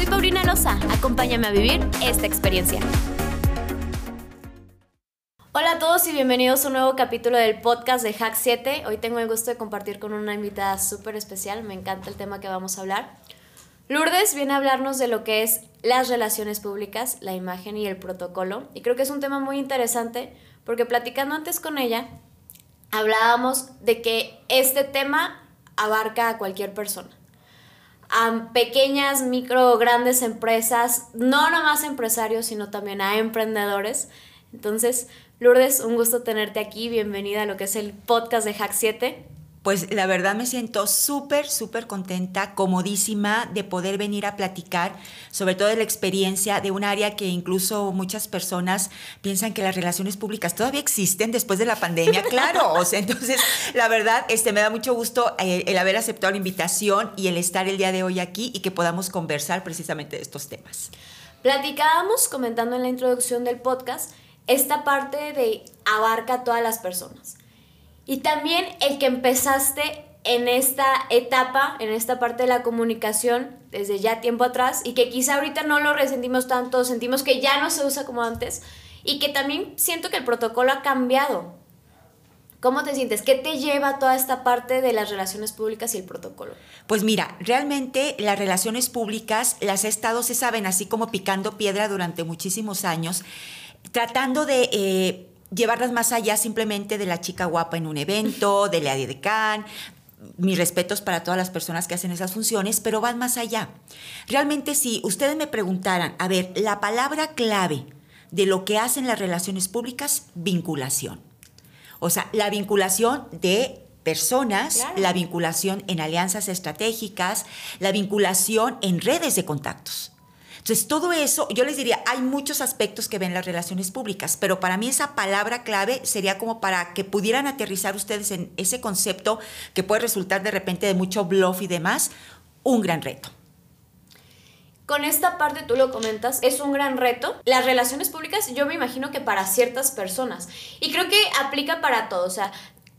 Soy Paulina Loza, acompáñame a vivir esta experiencia. Hola a todos y bienvenidos a un nuevo capítulo del podcast de Hack 7. Hoy tengo el gusto de compartir con una invitada súper especial, me encanta el tema que vamos a hablar. Lourdes viene a hablarnos de lo que es las relaciones públicas, la imagen y el protocolo. Y creo que es un tema muy interesante porque platicando antes con ella, hablábamos de que este tema abarca a cualquier persona a pequeñas, micro, grandes empresas, no nomás empresarios, sino también a emprendedores. Entonces, Lourdes, un gusto tenerte aquí. Bienvenida a lo que es el podcast de Hack 7. Pues la verdad me siento súper, súper contenta, comodísima de poder venir a platicar, sobre todo de la experiencia de un área que incluso muchas personas piensan que las relaciones públicas todavía existen después de la pandemia. Claro, o sea, entonces la verdad este, me da mucho gusto eh, el haber aceptado la invitación y el estar el día de hoy aquí y que podamos conversar precisamente de estos temas. Platicábamos comentando en la introducción del podcast esta parte de abarca a todas las personas y también el que empezaste en esta etapa, en esta parte de la comunicación desde ya tiempo atrás y que quizá ahorita no lo resentimos tanto, sentimos que ya no se usa como antes y que también siento que el protocolo ha cambiado. ¿Cómo te sientes? ¿Qué te lleva toda esta parte de las relaciones públicas y el protocolo? Pues mira, realmente las relaciones públicas las he estado, se saben, así como picando piedra durante muchísimos años, tratando de... Eh, llevarlas más allá simplemente de la chica guapa en un evento, de la decán, mis respetos para todas las personas que hacen esas funciones, pero van más allá. Realmente si ustedes me preguntaran, a ver, la palabra clave de lo que hacen las relaciones públicas, vinculación. O sea, la vinculación de personas, la vinculación en alianzas estratégicas, la vinculación en redes de contactos. Entonces, todo eso, yo les diría, hay muchos aspectos que ven las relaciones públicas, pero para mí esa palabra clave sería como para que pudieran aterrizar ustedes en ese concepto que puede resultar de repente de mucho bluff y demás, un gran reto. Con esta parte tú lo comentas, es un gran reto. Las relaciones públicas yo me imagino que para ciertas personas. Y creo que aplica para todos. O sea,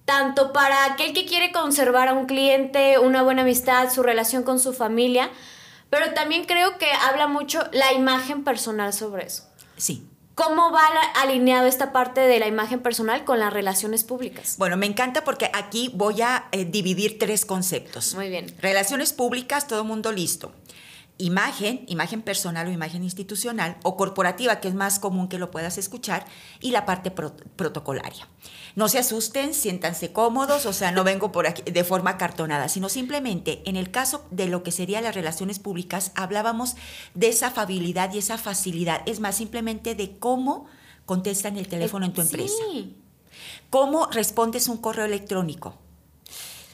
tanto para aquel que quiere conservar a un cliente, una buena amistad, su relación con su familia, pero también creo que habla mucho la imagen personal sobre eso. Sí. ¿Cómo va alineado esta parte de la imagen personal con las relaciones públicas? Bueno, me encanta porque aquí voy a eh, dividir tres conceptos. Muy bien. Relaciones públicas, todo mundo listo imagen, imagen personal o imagen institucional, o corporativa, que es más común que lo puedas escuchar, y la parte protocolaria. No se asusten, siéntanse cómodos, o sea, no vengo por aquí de forma cartonada, sino simplemente en el caso de lo que serían las relaciones públicas, hablábamos de esa afabilidad y esa facilidad, es más, simplemente de cómo contestan el teléfono en tu empresa. ¿Cómo respondes un correo electrónico?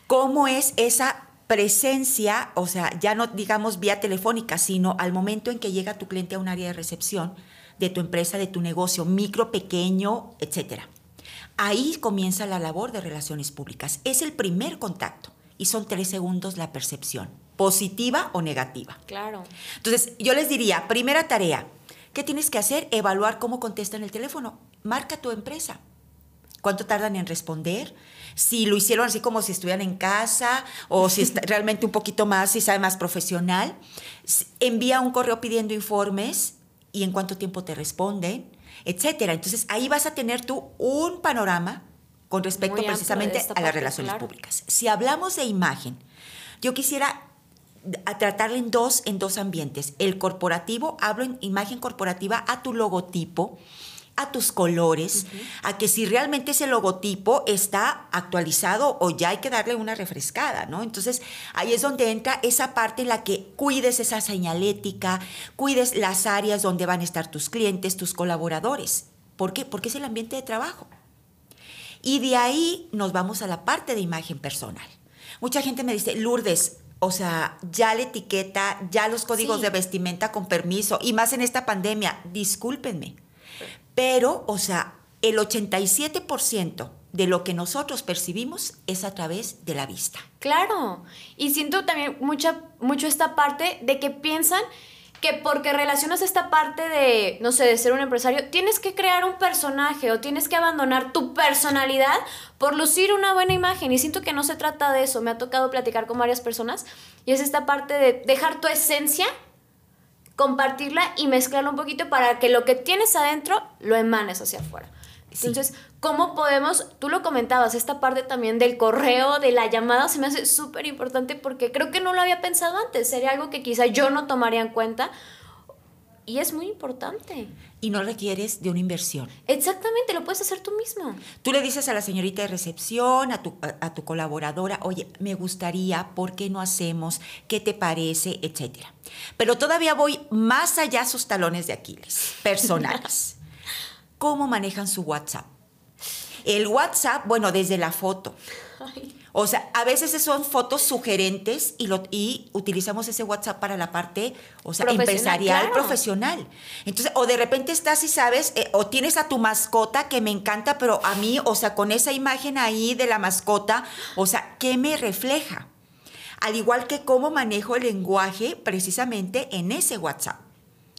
¿Cómo es esa presencia, o sea, ya no digamos vía telefónica, sino al momento en que llega tu cliente a un área de recepción de tu empresa, de tu negocio, micro, pequeño, etcétera. Ahí comienza la labor de relaciones públicas. Es el primer contacto y son tres segundos la percepción, positiva o negativa. Claro. Entonces, yo les diría, primera tarea, ¿qué tienes que hacer? Evaluar cómo contestan el teléfono. Marca tu empresa. ¿Cuánto tardan en responder? si lo hicieron así como si estuvieran en casa o si es realmente un poquito más, si sabe más profesional. Envía un correo pidiendo informes y en cuánto tiempo te responden, etcétera. Entonces ahí vas a tener tú un panorama con respecto precisamente a las relaciones públicas. Si hablamos de imagen, yo quisiera tratarla en dos, en dos ambientes. El corporativo, hablo en imagen corporativa a tu logotipo, a tus colores, a que si realmente ese logotipo está actualizado o ya hay que darle una refrescada, ¿no? Entonces ahí es donde entra esa parte en la que cuides esa señalética, cuides las áreas donde van a estar tus clientes, tus colaboradores. ¿Por qué? Porque es el ambiente de trabajo. Y de ahí nos vamos a la parte de imagen personal. Mucha gente me dice, Lourdes, o sea, ya la etiqueta, ya los códigos Sí. de vestimenta con permiso, y más en esta pandemia, discúlpenme. Pero, o sea, el 87% de lo que nosotros percibimos es a través de la vista. Claro. Y siento también mucha, mucho esta parte de que piensan que porque relacionas esta parte de, no sé, de ser un empresario, tienes que crear un personaje o tienes que abandonar tu personalidad por lucir una buena imagen. Y siento que no se trata de eso. Me ha tocado platicar con varias personas y es esta parte de dejar tu esencia, compartirla y mezclarla un poquito para que lo que tienes adentro lo emanes hacia afuera. Sí. Entonces, ¿cómo podemos? Tú lo comentabas, esta parte también del correo, de la llamada, se me hace súper importante porque creo que no lo había pensado antes. Sería algo que quizá yo no tomaría en cuenta. Y es muy importante. Y no requieres de una inversión. Exactamente, lo puedes hacer tú mismo. Tú le dices a la señorita de recepción, a tu, a, a tu colaboradora, oye, me gustaría, ¿por qué no hacemos? ¿Qué te parece? Etcétera. Pero todavía voy más allá sus talones de Aquiles, personales. ¿Cómo manejan su WhatsApp? El WhatsApp, bueno, desde la foto. Ay, O sea, a veces son fotos sugerentes y, lo, y utilizamos ese WhatsApp para la parte, o sea, Profesional, empresarial, claro. profesional. Entonces, o de repente estás y sabes, eh, o tienes a tu mascota que me encanta, pero a mí, o sea, con esa imagen ahí de la mascota, o sea, ¿qué me refleja? Al igual que cómo manejo el lenguaje precisamente en ese WhatsApp.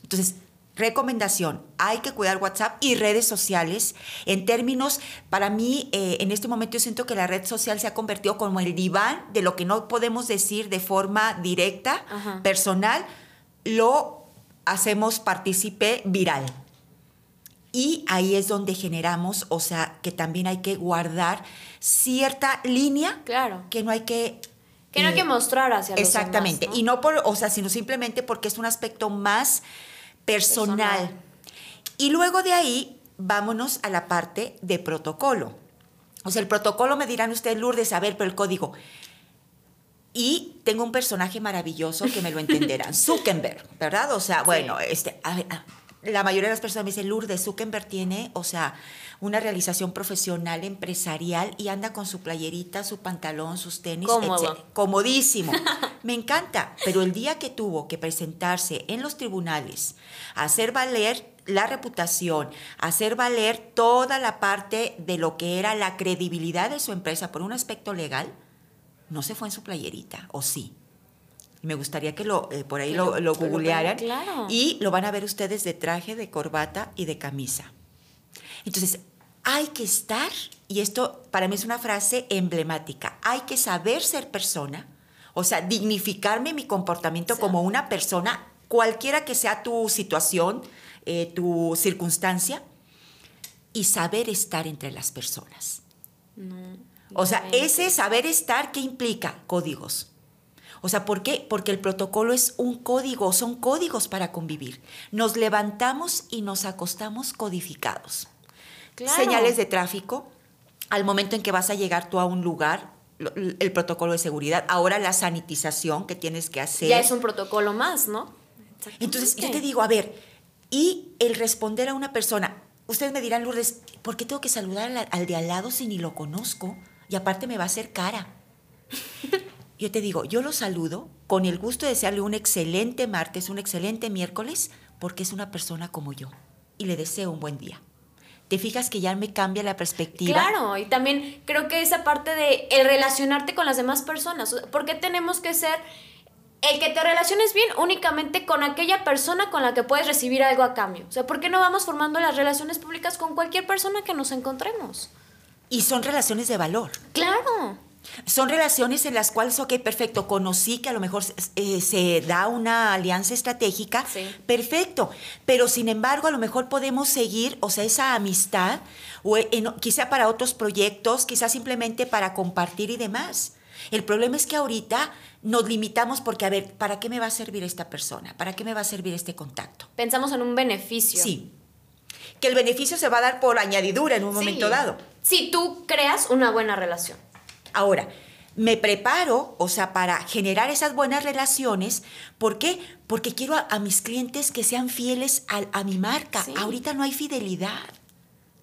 Entonces, recomendación, hay que cuidar WhatsApp y redes sociales. En términos, para mí, eh, en este momento yo siento que la red social se ha convertido como el diván de lo que no podemos decir de forma directa, Ajá. personal, lo hacemos partícipe viral. Y ahí es donde generamos, o sea, que también hay que guardar cierta línea claro. que no hay que... Que no hay eh, que mostrar hacia los Exactamente. demás, ¿no? Y no por, o sea, sino simplemente porque es un aspecto más personal. Personal. Y luego de ahí, vámonos a la parte de protocolo. O sea, el protocolo me dirán ustedes, Lourdes, a ver, pero el código. Y tengo un personaje maravilloso que me lo entenderán, Zuckerberg, ¿verdad? O sea, bueno, este, a ver, a- la mayoría de las personas me dicen, Lourdes, Zuckerberg tiene, o sea, una realización profesional, empresarial, y anda con su playerita, su pantalón, sus tenis. Comodísimo. Me encanta. Pero el día que tuvo que presentarse en los tribunales, hacer valer la reputación, hacer valer toda la parte de lo que era la credibilidad de su empresa por un aspecto legal, no se fue en su playerita, ¿o sí? Me gustaría que lo, eh, por ahí lo, googlearan. claro. Y lo van a ver ustedes de traje, de corbata y de camisa. Entonces, hay que estar, y esto para mí es una frase emblemática, hay que saber ser persona, o sea, dignificarme mi comportamiento Sí. como una persona, cualquiera que sea tu situación, eh, tu circunstancia, y saber estar entre las personas. O sea, ese saber estar, ¿qué implica? Códigos. O sea, ¿por qué? Porque el protocolo es un código, son códigos para convivir. Nos levantamos y nos acostamos codificados. Claro. Señales de tráfico, al momento en que vas a llegar tú a un lugar, el protocolo de seguridad, ahora la sanitización que tienes que hacer. Ya es un protocolo más, ¿no? Entonces, yo te digo, a ver, y el responder a una persona, ustedes me dirán, Lourdes, ¿por qué tengo que saludar al, al de al lado si ni lo conozco? Y aparte me va a hacer cara. Yo te digo, yo lo saludo con el gusto de desearle un excelente martes, un excelente miércoles, porque es una persona como yo. Y le deseo un buen día. ¿Te fijas que ya me cambia la perspectiva? Claro, y también creo que esa parte de el relacionarte con las demás personas. ¿Por qué tenemos que ser el que te relaciones bien únicamente con aquella persona con la que puedes recibir algo a cambio? O sea, ¿por qué no vamos formando las relaciones públicas con cualquier persona que nos encontremos? Y son relaciones de valor. Claro. Son relaciones en las cuales, ok, perfecto, conocí que a lo mejor eh, se da una alianza estratégica, Sí. perfecto, pero sin embargo a lo mejor podemos seguir, o sea, esa amistad, o en- quizá para otros proyectos, quizá simplemente para compartir y demás. El problema es que ahorita nos limitamos porque, a ver, ¿para qué me va a servir esta persona? ¿Para qué me va a servir este contacto? Pensamos en un beneficio. Sí. Que el beneficio se va a dar por añadidura en un Sí. momento dado. Si tú creas una buena relación. Ahora, me preparo, o sea, para generar esas buenas relaciones. ¿Por qué? Porque quiero a, a mis clientes que sean fieles a, a mi marca. Sí. Ahorita no hay fidelidad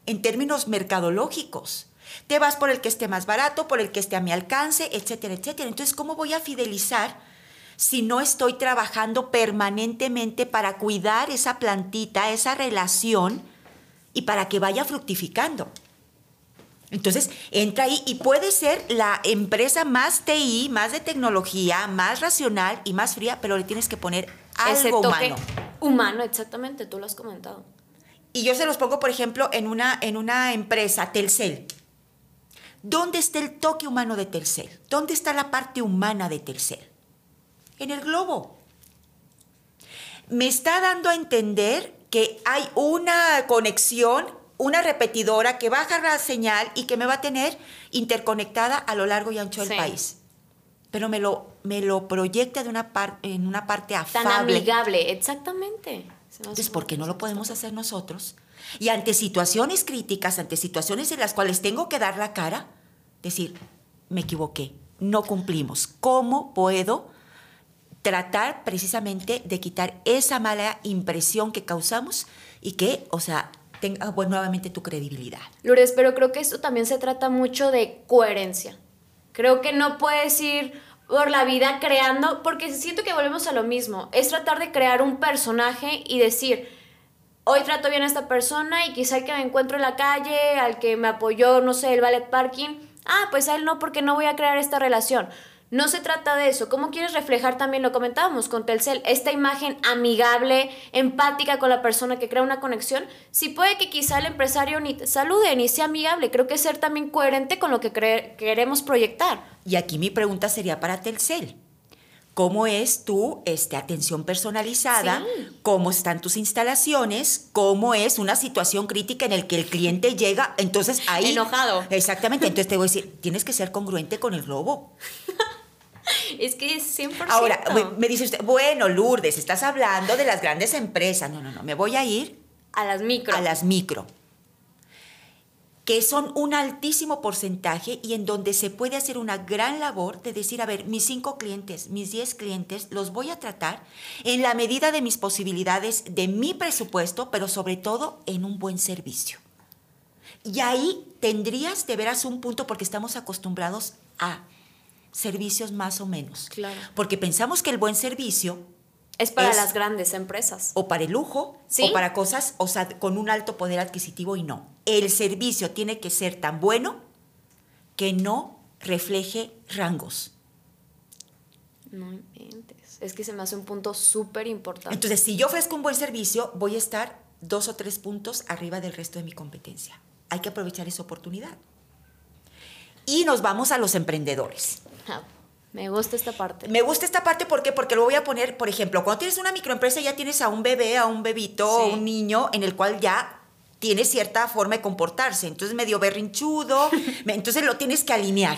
en términos mercadológicos. Te vas por el que esté más barato, por el que esté a mi alcance, etcétera, etcétera. Entonces, ¿cómo voy a fidelizar si no estoy trabajando permanentemente para cuidar esa plantita, esa relación y para que vaya fructificando? Entonces, entra ahí y puede ser la empresa más TI, más de tecnología, más racional y más fría, pero le tienes que poner Ese algo toque humano. humano, exactamente, tú lo has comentado. Y yo se los pongo, por ejemplo, en una, en una empresa, Telcel. ¿Dónde está el toque humano de Telcel? ¿Dónde está la parte humana de Telcel? En el globo. Me está dando a entender que hay una conexión, una repetidora que baja la señal y que me va a tener interconectada a lo largo y ancho del Sí. país. Pero me lo, me lo proyecta de una par- en una parte Tan afable. amigable, exactamente. Entonces, ¿por qué no lo podemos hacer nosotros? Y ante situaciones críticas, ante situaciones en las cuales tengo que dar la cara, decir, me equivoqué, no cumplimos. ¿Cómo puedo tratar precisamente de quitar esa mala impresión que causamos y que, o sea, tenga bueno, nuevamente tu credibilidad? Lourdes, pero creo que esto también se trata mucho de coherencia. Creo que no puedes ir por la vida creando, porque siento que volvemos a lo mismo. Es tratar de crear un personaje y decir, hoy trato bien a esta persona y quizá el que me encuentro en la calle, al que me apoyó, no sé, el ballet parking, ah, pues a él no, porque no voy a crear esta relación. No se trata de eso. ¿Cómo quieres reflejar también, lo comentábamos con Telcel, esta imagen amigable, empática con la persona que crea una conexión? Si puede que quizá el empresario ni salude ni sea amigable, creo que ser también coherente con lo que queremos proyectar. Y aquí mi pregunta sería para Telcel. ¿Cómo es tu este, atención personalizada? Sí. ¿Cómo están tus instalaciones? ¿Cómo es una situación crítica en el que el cliente llega? Entonces ahí... Enojado. Exactamente. Entonces te voy a decir, tienes que ser congruente con el globo. Es que es 100%. Ahora, me- dice usted, bueno, Lourdes, estás hablando de las grandes empresas. No, no, no, me voy a ir a las micro. a las micro, que son un altísimo porcentaje y en donde se puede hacer una gran labor de decir, a ver, mis cinco clientes, mis diez clientes, los voy a tratar en la medida de mis posibilidades, de mi presupuesto, pero sobre todo en un buen servicio. Y ahí tendrías de veras un punto porque estamos acostumbrados a servicios más o menos. Claro. Porque pensamos que el buen servicio es para es- las grandes empresas. o para el lujo Sí. o para cosas, o sea, con un alto poder adquisitivo y no. El servicio tiene que ser tan bueno que no refleje rangos. No inventes. Es que se me hace un punto súper importante. Entonces, si yo ofrezco un buen servicio, voy a estar dos o tres puntos arriba del resto de mi competencia. Hay que aprovechar esa oportunidad. Y nos vamos a los emprendedores. Ah, me gusta esta parte. Me gusta esta parte ¿por qué? porque lo voy a poner, por ejemplo, cuando tienes una microempresa ya tienes a un bebé, a un bebito, Sí. o un niño en el cual ya tiene cierta forma de comportarse, entonces medio berrinchudo, entonces lo tienes que alinear.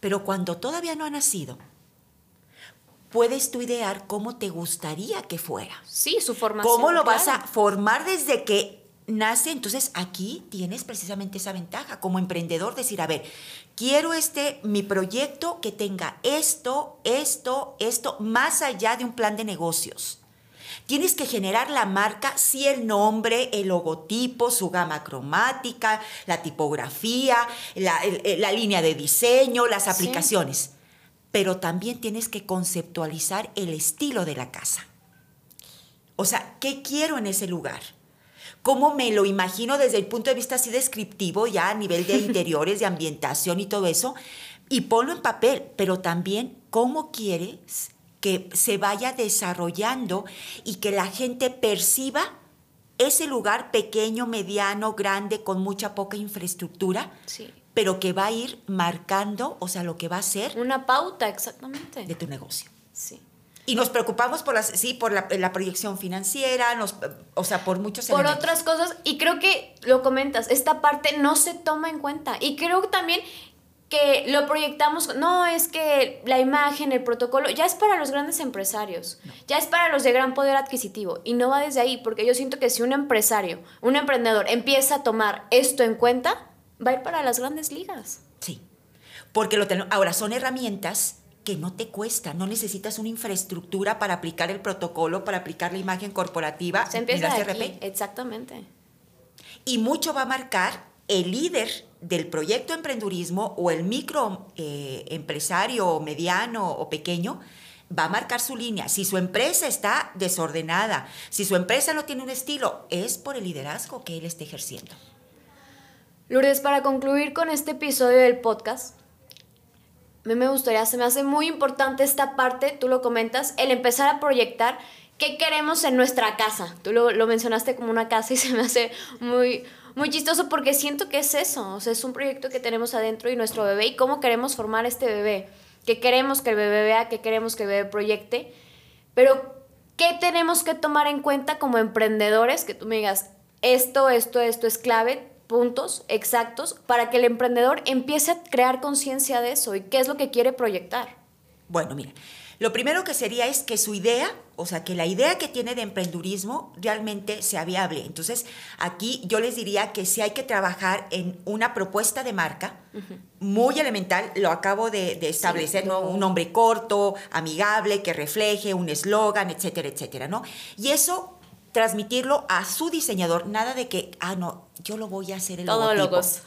Pero cuando todavía no ha nacido, puedes tú idear cómo te gustaría que fuera. Sí, su formación. ¿Cómo lo vas a formar desde que nace? Entonces aquí tienes precisamente esa ventaja como emprendedor, decir, a ver, quiero este, mi proyecto que tenga esto, esto, esto, más allá de un plan de negocios. Tienes que generar la marca, sí el nombre, el logotipo, su gama cromática, la tipografía, la, el- la línea de diseño, las Sí. aplicaciones. Pero también tienes que conceptualizar el estilo de la casa. O sea, ¿qué quiero en ese lugar? ¿Cómo me lo imagino desde el punto de vista así descriptivo, ya a nivel de interiores, de ambientación y todo eso? Y ponlo en papel, pero también cómo quieres que se vaya desarrollando y que la gente perciba ese lugar pequeño, mediano, grande, con mucha poca infraestructura, Sí. pero que va a ir marcando, o sea, lo que va a ser Una pauta, exactamente. de tu negocio. Sí. Y nos preocupamos por las, sí, por la, la proyección financiera, nos, o sea, por muchos Por elementos. otras cosas, y creo que lo comentas, esta parte no se toma en cuenta. Y creo también que lo proyectamos, no es que la imagen, el protocolo, ya es para los grandes empresarios, ya es para los de gran poder adquisitivo, y no va desde ahí, porque yo siento que si un empresario, un emprendedor empieza a tomar esto en cuenta, va a ir para las grandes ligas. Sí. Porque lo tenemos. Ahora, son herramientas que no te cuestan. No necesitas una infraestructura para aplicar el protocolo, para aplicar la imagen corporativa. Se empieza de aquí, exactamente. Y mucho va a marcar el líder del proyecto de emprendurismo o el micro eh, empresario mediano o pequeño va a marcar su línea. Si su empresa está desordenada, si su empresa no tiene un estilo, es por el liderazgo que él está ejerciendo. Lourdes, para concluir con este episodio del podcast, mí me gustaría, se me hace muy importante esta parte, tú lo comentas, el empezar a proyectar qué queremos en nuestra casa. Tú lo, lo mencionaste como una casa y se me hace muy, muy chistoso porque siento que es eso, o sea, es un proyecto que tenemos adentro y nuestro bebé y cómo queremos formar este bebé, qué queremos que el bebé vea, qué queremos que el bebé proyecte, pero qué tenemos que tomar en cuenta como emprendedores, que tú me digas, esto, esto, esto es clave, puntos exactos para que el emprendedor empiece a crear conciencia de eso y qué es lo que quiere proyectar. Bueno, mira, lo primero que sería es que su idea, o sea, que la idea que tiene de emprendurismo realmente sea viable. Entonces, aquí yo les diría que si hay que trabajar en una propuesta de marca muy elemental, lo acabo de, establecer, ¿no? Un nombre corto, amigable, que refleje un eslogan, etcétera, etcétera, ¿no? Y eso transmitirlo a su diseñador, nada de que, ah, no, yo lo voy a hacer el Todo logos.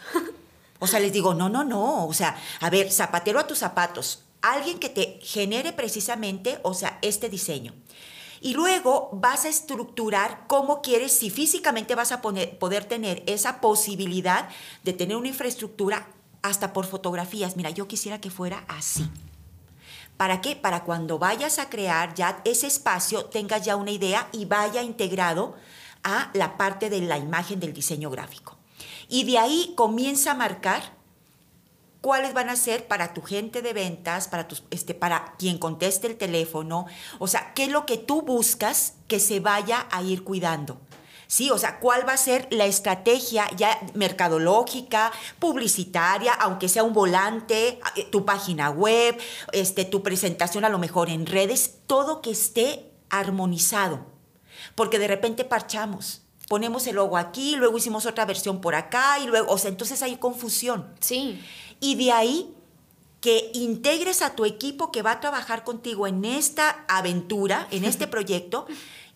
O sea, les digo, no, no, no, o sea, a ver, zapatero a tus zapatos, alguien que te genere precisamente, o sea, este diseño. Y luego vas a estructurar cómo quieres, si físicamente vas a poder tener esa posibilidad de tener una infraestructura hasta por fotografías. Mira, yo quisiera que fuera así. ¿Para qué? Para cuando vayas a crear ya ese espacio, tengas ya una idea y vaya integrado a la parte de la imagen del diseño gráfico. Y de ahí comienza a marcar cuáles van a ser para tu gente de ventas, para, este, para quien conteste el teléfono, o sea, qué es lo que tú buscas que se vaya a ir cuidando. Sí, o sea, ¿cuál va a ser la estrategia ya mercadológica, publicitaria, aunque sea un volante, eh, tu página web, este, tu presentación a lo mejor en redes, todo que esté armonizado? Porque de repente parchamos ponemos el logo aquí, luego hicimos otra versión por acá y luego, o sea, entonces hay confusión. Sí. Y de ahí que integres a tu equipo que va a trabajar contigo en esta aventura, en este proyecto,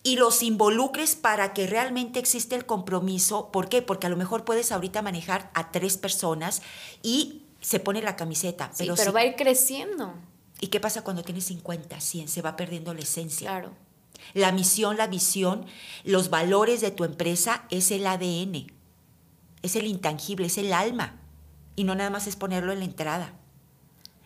y los involucres para que realmente existe el compromiso. ¿Por qué? Porque a lo mejor puedes ahorita manejar a tres personas y se pone la camiseta. Sí, pero, va a ir creciendo. ¿Y qué pasa cuando tienes 50, 100? Se va perdiendo la esencia. Claro. La misión, la visión, los valores de tu empresa es el ADN, es el intangible, es el alma. Y no nada más es ponerlo en la entrada.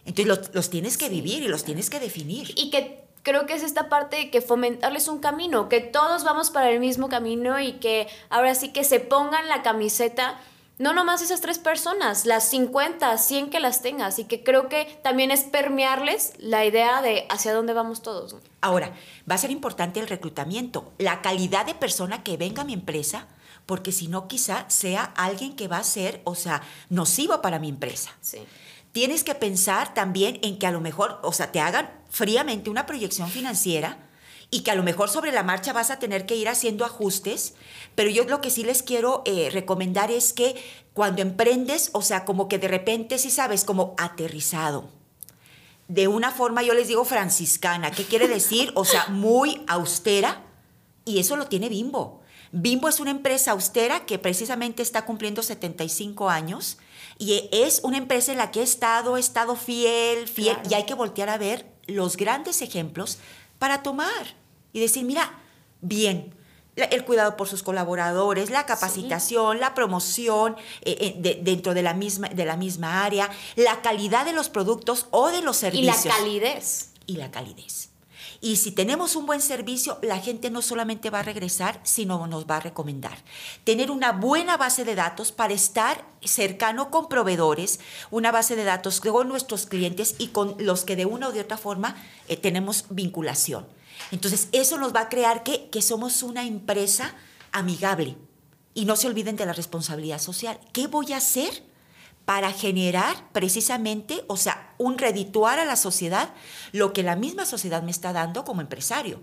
Entonces los, tienes que vivir y los tienes que definir. Y que creo que es esta parte de que fomentarles un camino, que todos vamos para el mismo camino y que ahora sí que se pongan la camiseta, no nomás esas tres personas, las 50, 100 que las tengas y que creo que también es permearles la idea de hacia dónde vamos todos. Ahora, va a ser importante el reclutamiento, la calidad de persona que venga a mi empresa, porque si no quizá sea alguien que va a ser, o sea, nocivo para mi empresa. Sí tienes que pensar también en que a lo mejor, o sea, te hagan fríamente una proyección financiera y que a lo mejor sobre la marcha vas a tener que ir haciendo ajustes, pero yo lo que sí les quiero eh, recomendar es que cuando emprendes, o sea, como que de repente, si sabes, como aterrizado, de una forma, yo les digo franciscana, ¿qué quiere decir? O sea, muy austera, y eso lo tiene Bimbo. Bimbo es una empresa austera que precisamente está cumpliendo 75 años y es una empresa en la que he estado, he estado fiel, fiel, y hay que voltear a ver los grandes ejemplos para tomar y decir, mira, bien, el cuidado por sus colaboradores, la capacitación, la promoción eh, eh, dentro de la, misma, de la misma área, la calidad de los productos o de los servicios. Y la calidez. Y la calidez. Y si tenemos un buen servicio, la gente no solamente va a regresar, sino nos va a recomendar. Tener una buena base de datos para estar cercano con proveedores, una base de datos con nuestros clientes y con los que de una u de otra forma eh, tenemos vinculación. Entonces, eso nos va a crear que, que somos una empresa amigable. Y no se olviden de la responsabilidad social. ¿Qué voy a hacer para generar precisamente, o sea, un redituar a la sociedad lo que la misma sociedad me está dando como empresario.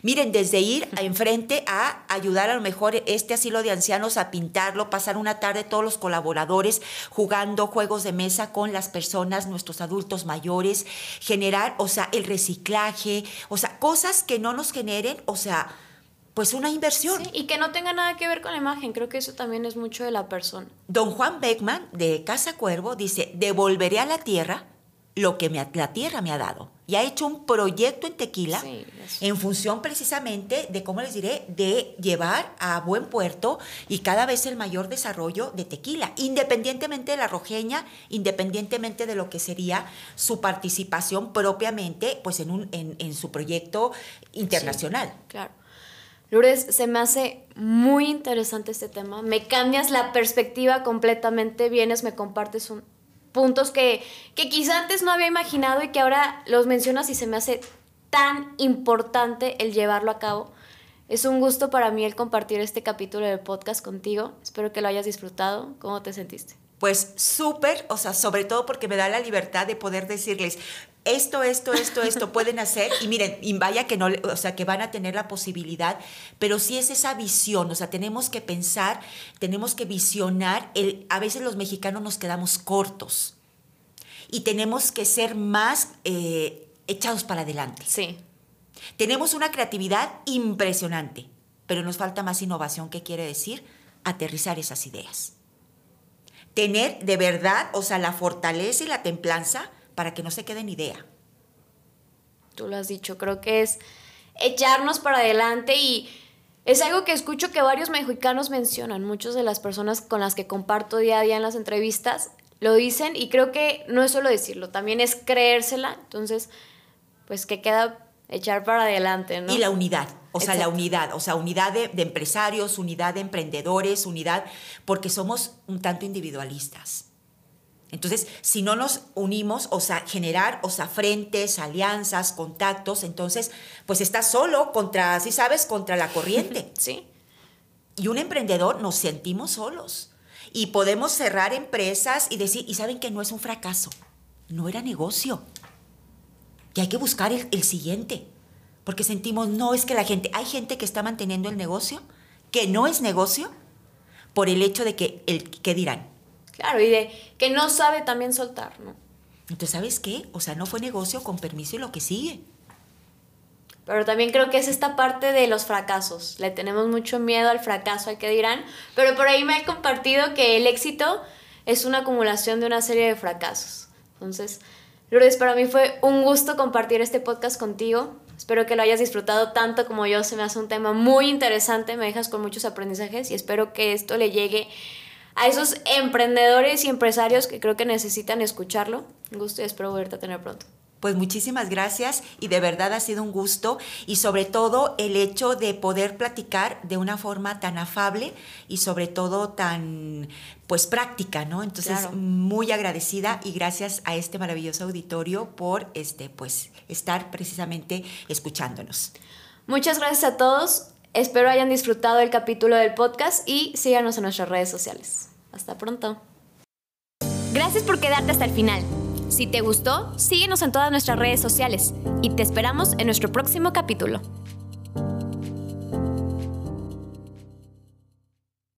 Miren, desde ir enfrente a ayudar a lo mejor este asilo de ancianos a pintarlo, pasar una tarde todos los colaboradores jugando juegos de mesa con las personas, nuestros adultos mayores, generar, o sea, el reciclaje, o sea, cosas que no nos generen, o sea, pues una inversión. y que no tenga nada que ver con la imagen, creo que eso también es mucho de la persona. Don Juan Beckman de Casa Cuervo dice, devolveré a la tierra lo que me, la tierra me ha dado. Y ha hecho un proyecto en tequila Sí, en función precisamente de, ¿cómo les diré?, de llevar a buen puerto y cada vez el mayor desarrollo de tequila, independientemente de la rojeña, independientemente de lo que sería su participación propiamente pues en, un, en, en su proyecto internacional. Claro. Lourdes, se me hace muy interesante este tema. Me cambias la perspectiva completamente. Vienes, me compartes un- puntos que, que quizá antes no había imaginado y que ahora los mencionas y se me hace tan importante el llevarlo a cabo. Es un gusto para mí el compartir este capítulo del podcast contigo. Espero que lo hayas disfrutado. ¿Cómo te sentiste? Pues súper, o sea, sobre todo porque me da la libertad de poder decirles esto, esto, esto, esto pueden hacer y miren, y vaya que no, o sea, que van a tener la posibilidad, pero sí es esa visión, o sea, tenemos que pensar, tenemos que visionar, el, a veces los mexicanos nos quedamos cortos y tenemos que ser más eh, echados para adelante. Sí. Tenemos una creatividad impresionante, pero nos falta más innovación. ¿Qué quiere decir? Aterrizar esas ideas. Tener de verdad, o sea, la fortaleza y la templanza para que no se quede en idea. tú lo has dicho, creo que es echarnos para adelante y es algo que escucho que varios mexicanos mencionan, muchas de las personas con las que comparto día a día en las entrevistas lo dicen y creo que no es solo decirlo, también es creérsela, entonces, pues que queda echar para adelante, ¿no? Y la unidad, o sea, la unidad, o sea, unidad de, de empresarios, unidad de emprendedores, unidad, porque somos un tanto individualistas. Entonces, si no nos unimos, o sea, generar, o sea, frentes, alianzas, contactos, entonces, pues estás solo contra, si sabes, contra la corriente. Sí, Y un emprendedor nos sentimos solos. Y podemos cerrar empresas y decir, y saben que no es un fracaso, no era negocio. Y hay que buscar el, el siguiente. Porque sentimos, no es que la gente, hay gente que está manteniendo el negocio, que no es negocio, por el hecho de que, el, ¿qué dirán? Claro, y de que no sabe también soltar, ¿no? Entonces, ¿sabes qué? O sea, no fue negocio con permiso y lo que sigue. Pero también creo que es esta parte de los fracasos. Le tenemos mucho miedo al fracaso, al que dirán. Pero por ahí me he compartido que el éxito es una acumulación de una serie de fracasos. Entonces, Lourdes, para mí fue un gusto compartir este podcast contigo. Espero que lo hayas disfrutado tanto como yo. Se me hace un tema muy interesante. Me dejas con muchos aprendizajes y espero que esto le llegue a esos emprendedores y empresarios que creo que necesitan escucharlo. Un gusto y espero volverte a tener pronto. Pues muchísimas gracias y de verdad ha sido un gusto y sobre todo el hecho de poder platicar de una forma tan afable y sobre todo tan pues práctica, ¿no? Entonces Claro. muy agradecida y gracias a este maravilloso auditorio por este pues estar precisamente escuchándonos. Muchas gracias a todos. Espero hayan disfrutado el capítulo del podcast y síganos en nuestras redes sociales. Hasta pronto. Gracias por quedarte hasta el final. Si te gustó, síguenos en todas nuestras redes sociales y te esperamos en nuestro próximo capítulo.